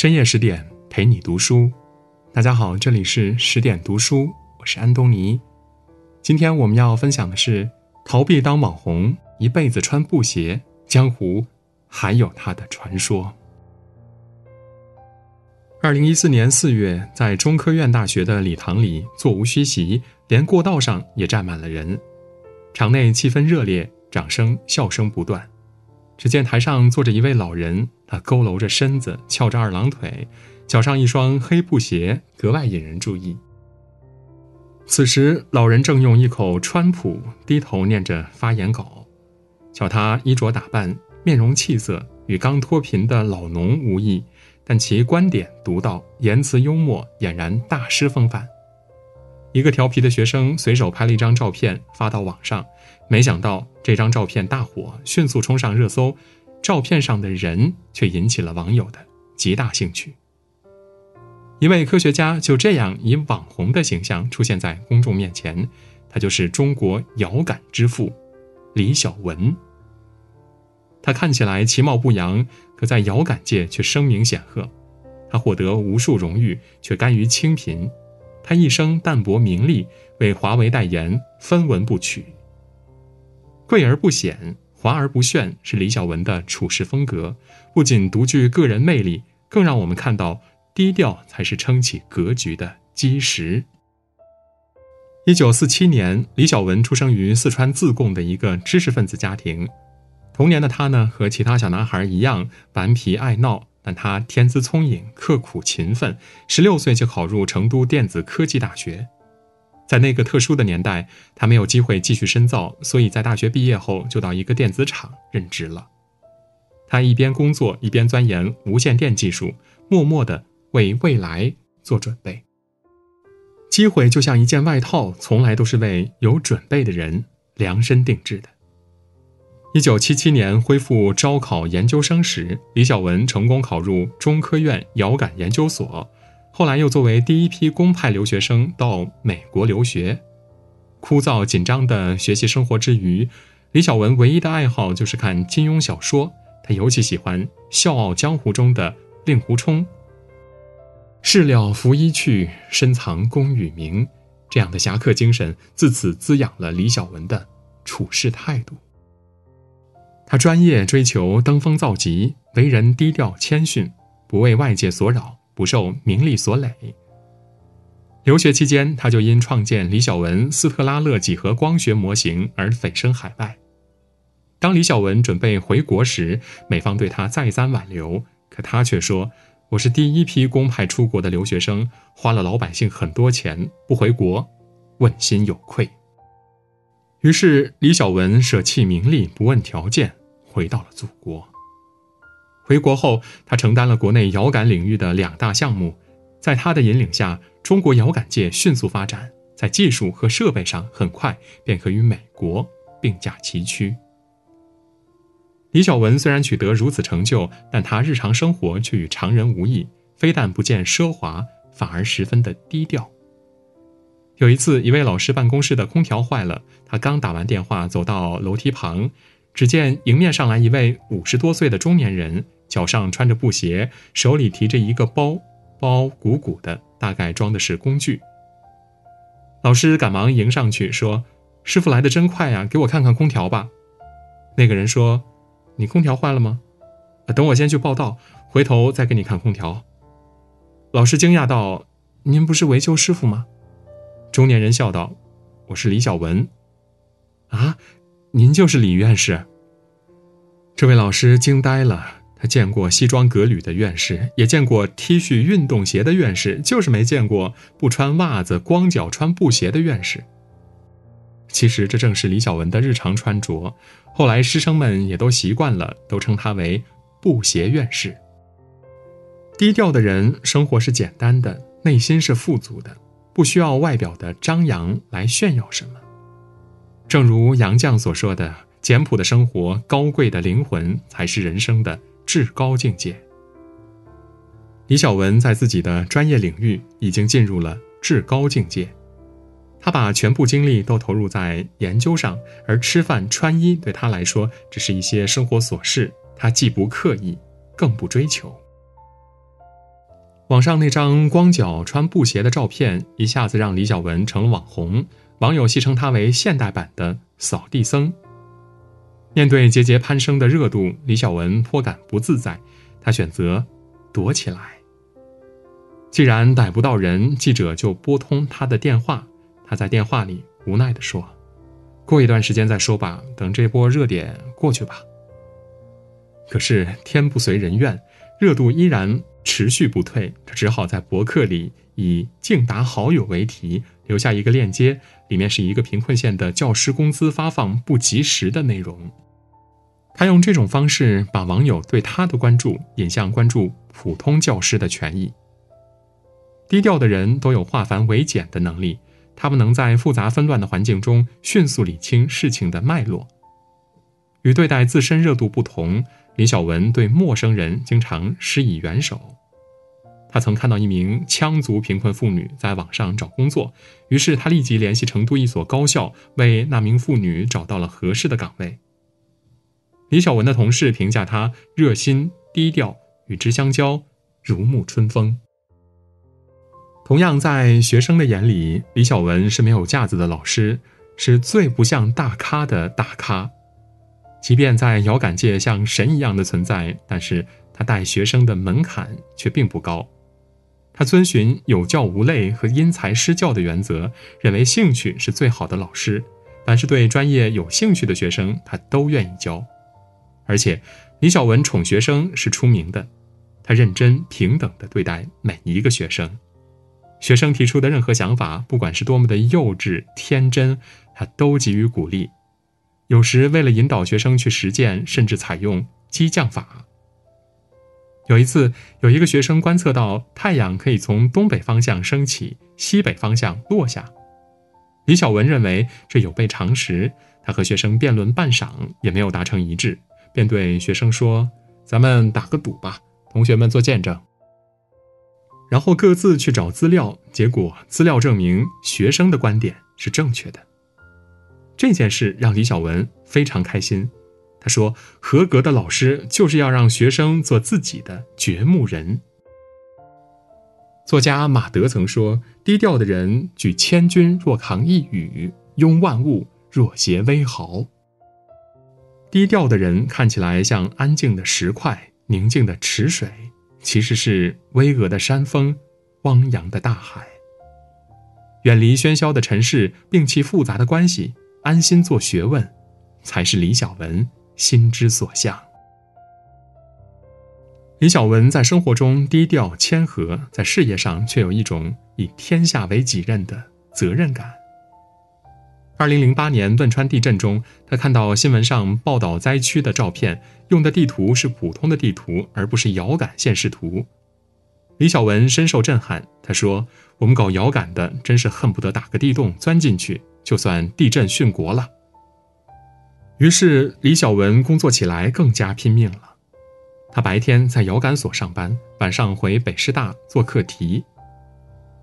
深夜十点陪你读书，大家好，这里是十点读书，我是安东尼。今天我们要分享的是逃避当网红，一辈子穿布鞋，江湖还有他的传说。二零一四年四月，在中科院大学的礼堂里，座无虚席，连过道上也站满了人，场内气氛热烈，掌声、笑声不断。只见台上坐着一位老人，他佝偻着身子，翘着二郎腿，脚上一双黑布鞋格外引人注意。此时，老人正用一口川普低头念着发言稿，瞧他衣着打扮、面容气色，与刚脱贫的老农无异，但其观点独到，言辞幽默，俨然大师风范。一个调皮的学生随手拍了一张照片发到网上，没想到这张照片大火，迅速冲上热搜。照片上的人却引起了网友的极大兴趣。一位科学家就这样以网红的形象出现在公众面前，他就是中国遥感之父李小文。他看起来其貌不扬，可在遥感界却声名显赫。他获得无数荣誉，却甘于清贫。他一生淡泊名利，为华为代言，分文不取。贵而不显，华而不炫，是李小文的处事风格。不仅独具个人魅力，更让我们看到低调才是撑起格局的基石。一九四七年，李小文出生于四川自贡的一个知识分子家庭。童年的他呢，和其他小男孩一样顽皮爱闹。但他天资聪颖、刻苦勤奋，十六岁就考入成都电子科技大学。在那个特殊的年代，他没有机会继续深造，所以在大学毕业后就到一个电子厂任职了。他一边工作，一边钻研无线电技术，默默地为未来做准备。机会就像一件外套，从来都是为有准备的人量身定制的。一九七七年恢复招考研究生时，李小文成功考入中科院遥感研究所，后来又作为第一批公派留学生到美国留学。枯燥紧张的学习生活之余，李小文唯一的爱好就是看金庸小说。他尤其喜欢《笑傲江湖》中的令狐冲。事了拂衣去，深藏功与名，这样的侠客精神自此滋养了李小文的处事态度。他专业追求登峰造极，为人低调谦逊，不为外界所扰，不受名利所累。留学期间，他就因创建李小文斯特拉勒几何光学模型而蜚声海外。当李小文准备回国时，美方对他再三挽留，可他却说：“我是第一批公派出国的留学生，花了老百姓很多钱，不回国，问心有愧。”于是，李小文舍弃名利，不问条件。回到了祖国。回国后，他承担了国内遥感领域的两大项目，在他的引领下，中国遥感界迅速发展，在技术和设备上很快便可与美国并驾齐驱。李小文虽然取得如此成就，但他日常生活却与常人无异，非但不见奢华，反而十分的低调。有一次，一位老师办公室的空调坏了，他刚打完电话，走到楼梯旁。只见迎面上来一位五十多岁的中年人，脚上穿着布鞋，手里提着一个包，包鼓鼓的，大概装的是工具。老师赶忙迎上去说：“师傅来的真快呀，给我看看空调吧。”那个人说：“你空调坏了吗？等我先去报道，回头再给你看空调。”老师惊讶道：“您不是维修师傅吗？”中年人笑道：“我是李小文。”啊。您就是李院士。这位老师惊呆了，他见过西装革履的院士，也见过 T 恤运动鞋的院士，就是没见过不穿袜子、光脚穿布鞋的院士。其实这正是李小文的日常穿着，后来师生们也都习惯了，都称他为“布鞋院士”。低调的人生活是简单的，内心是富足的，不需要外表的张扬来炫耀什么。正如杨绛所说的：“简朴的生活，高贵的灵魂，才是人生的至高境界。”李小文在自己的专业领域已经进入了至高境界，他把全部精力都投入在研究上，而吃饭穿衣对他来说只是一些生活琐事，他既不刻意，更不追求。网上那张光脚穿布鞋的照片，一下子让李小文成了网红，网友戏称他为现代版的扫地僧。面对节节攀升的热度，李小文颇感不自在，他选择躲起来。既然逮不到人，记者就拨通他的电话，他在电话里无奈地说：“过一段时间再说吧，等这波热点过去吧。”可是天不随人愿，热度依然。持续不退，他只好在博客里以“竞答好友”为题，留下一个链接，里面是一个贫困县的教师工资发放不及时的内容。他用这种方式把网友对他的关注引向关注普通教师的权益。低调的人都有化繁为简的能力，他们能在复杂纷乱的环境中迅速理清事情的脉络。与对待自身热度不同。李小文对陌生人经常施以援手。他曾看到一名羌族贫困妇女在网上找工作，于是他立即联系成都一所高校，为那名妇女找到了合适的岗位。李小文的同事评价他热心低调，与之相交如沐春风。同样，在学生的眼里，李小文是没有架子的老师，是最不像大咖的大咖。即便在遥感界像神一样的存在，但是他带学生的门槛却并不高。他遵循有教无类和因材施教的原则，认为兴趣是最好的老师。凡是对专业有兴趣的学生，他都愿意教。而且，李小文宠学生是出名的，他认真平等地对待每一个学生。学生提出的任何想法，不管是多么的幼稚天真，他都给予鼓励。有时为了引导学生去实践，甚至采用激将法。有一次，有一个学生观测到太阳可以从东北方向升起，西北方向落下。李小文认为这有悖常识，他和学生辩论半晌也没有达成一致，便对学生说：“咱们打个赌吧，同学们做见证。”然后各自去找资料，结果资料证明学生的观点是正确的。这件事让李小文非常开心。他说：“合格的老师就是要让学生做自己的掘墓人。”作家马德曾说：“低调的人举千钧若扛一羽，拥万物若携微毫。”低调的人看起来像安静的石块、宁静的池水，其实是巍峨的山峰、汪洋的大海。远离喧嚣的尘世，摒弃复杂的关系。安心做学问，才是李小文心之所向。李小文在生活中低调谦和，在事业上却有一种以天下为己任的责任感。二零零八年汶川地震中，他看到新闻上报道灾区的照片，用的地图是普通的地图，而不是遥感现实图。李小文深受震撼，他说：“我们搞遥感的，真是恨不得打个地洞钻进去。”就算地震殉国了。于是李小文工作起来更加拼命了。他白天在遥感所上班，晚上回北师大做课题。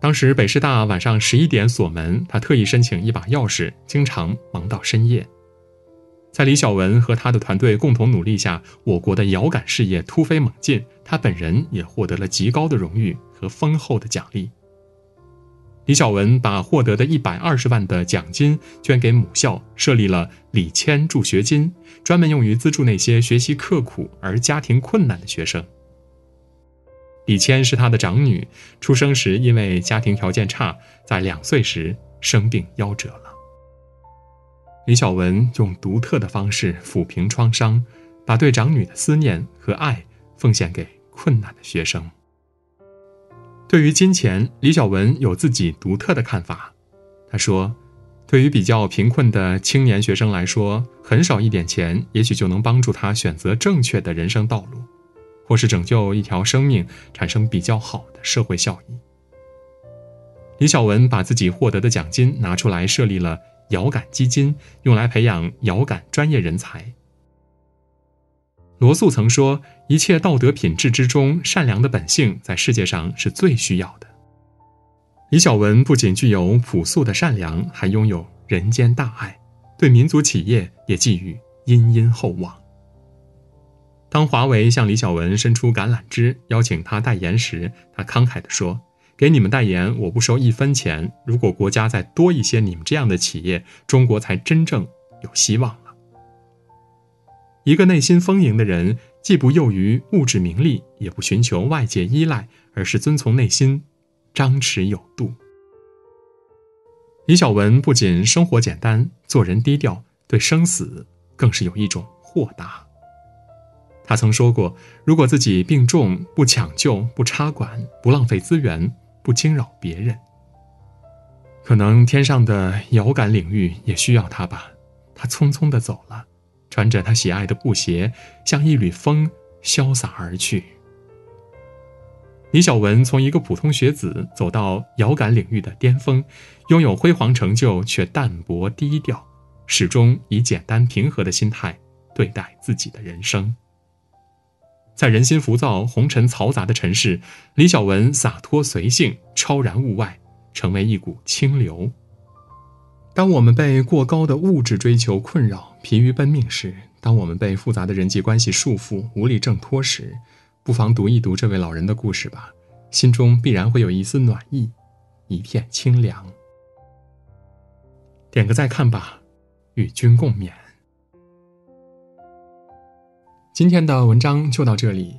当时北师大晚上十一点锁门，他特意申请一把钥匙，经常忙到深夜。在李小文和他的团队共同努力下，我国的遥感事业突飞猛进，他本人也获得了极高的荣誉和丰厚的奖励。李小文把获得的一百二十万的奖金捐给母校，设立了李谦助学金，专门用于资助那些学习刻苦而家庭困难的学生。李谦是他的长女，出生时因为家庭条件差，在两岁时生病夭折了。李小文用独特的方式抚平创伤，把对长女的思念和爱奉献给困难的学生。对于金钱，李小文有自己独特的看法。他说：“对于比较贫困的青年学生来说，很少一点钱，也许就能帮助他选择正确的人生道路，或是拯救一条生命，产生比较好的社会效益。”李小文把自己获得的奖金拿出来设立了遥感基金，用来培养遥感专业人才。罗素曾说：“一切道德品质之中，善良的本性在世界上是最需要的。”李小文不仅具有朴素的善良，还拥有人间大爱，对民族企业也寄予殷殷厚望。当华为向李小文伸出橄榄枝，邀请他代言时，他慷慨地说：“给你们代言，我不收一分钱。如果国家再多一些你们这样的企业，中国才真正有希望。”一个内心丰盈的人，既不囿于物质名利，也不寻求外界依赖，而是遵从内心，张弛有度。李小文不仅生活简单，做人低调，对生死更是有一种豁达。他曾说过：“如果自己病重，不抢救，不插管，不浪费资源，不惊扰别人，可能天上的遥感领域也需要他吧。”他匆匆的走了，穿着他喜爱的布鞋，像一缕风潇洒而去。李小文从一个普通学子走到遥感领域的巅峰，拥有辉煌成就，却淡泊低调，始终以简单平和的心态对待自己的人生。在人心浮躁、红尘嘈杂的尘世，李小文洒脱随性，超然物外，成为一股清流。当我们被过高的物质追求困扰、疲于奔命时，当我们被复杂的人际关系束缚、无力挣脱时，不妨读一读这位老人的故事吧，心中必然会有一丝暖意，一片清凉。点个再看吧，与君共勉。今天的文章就到这里，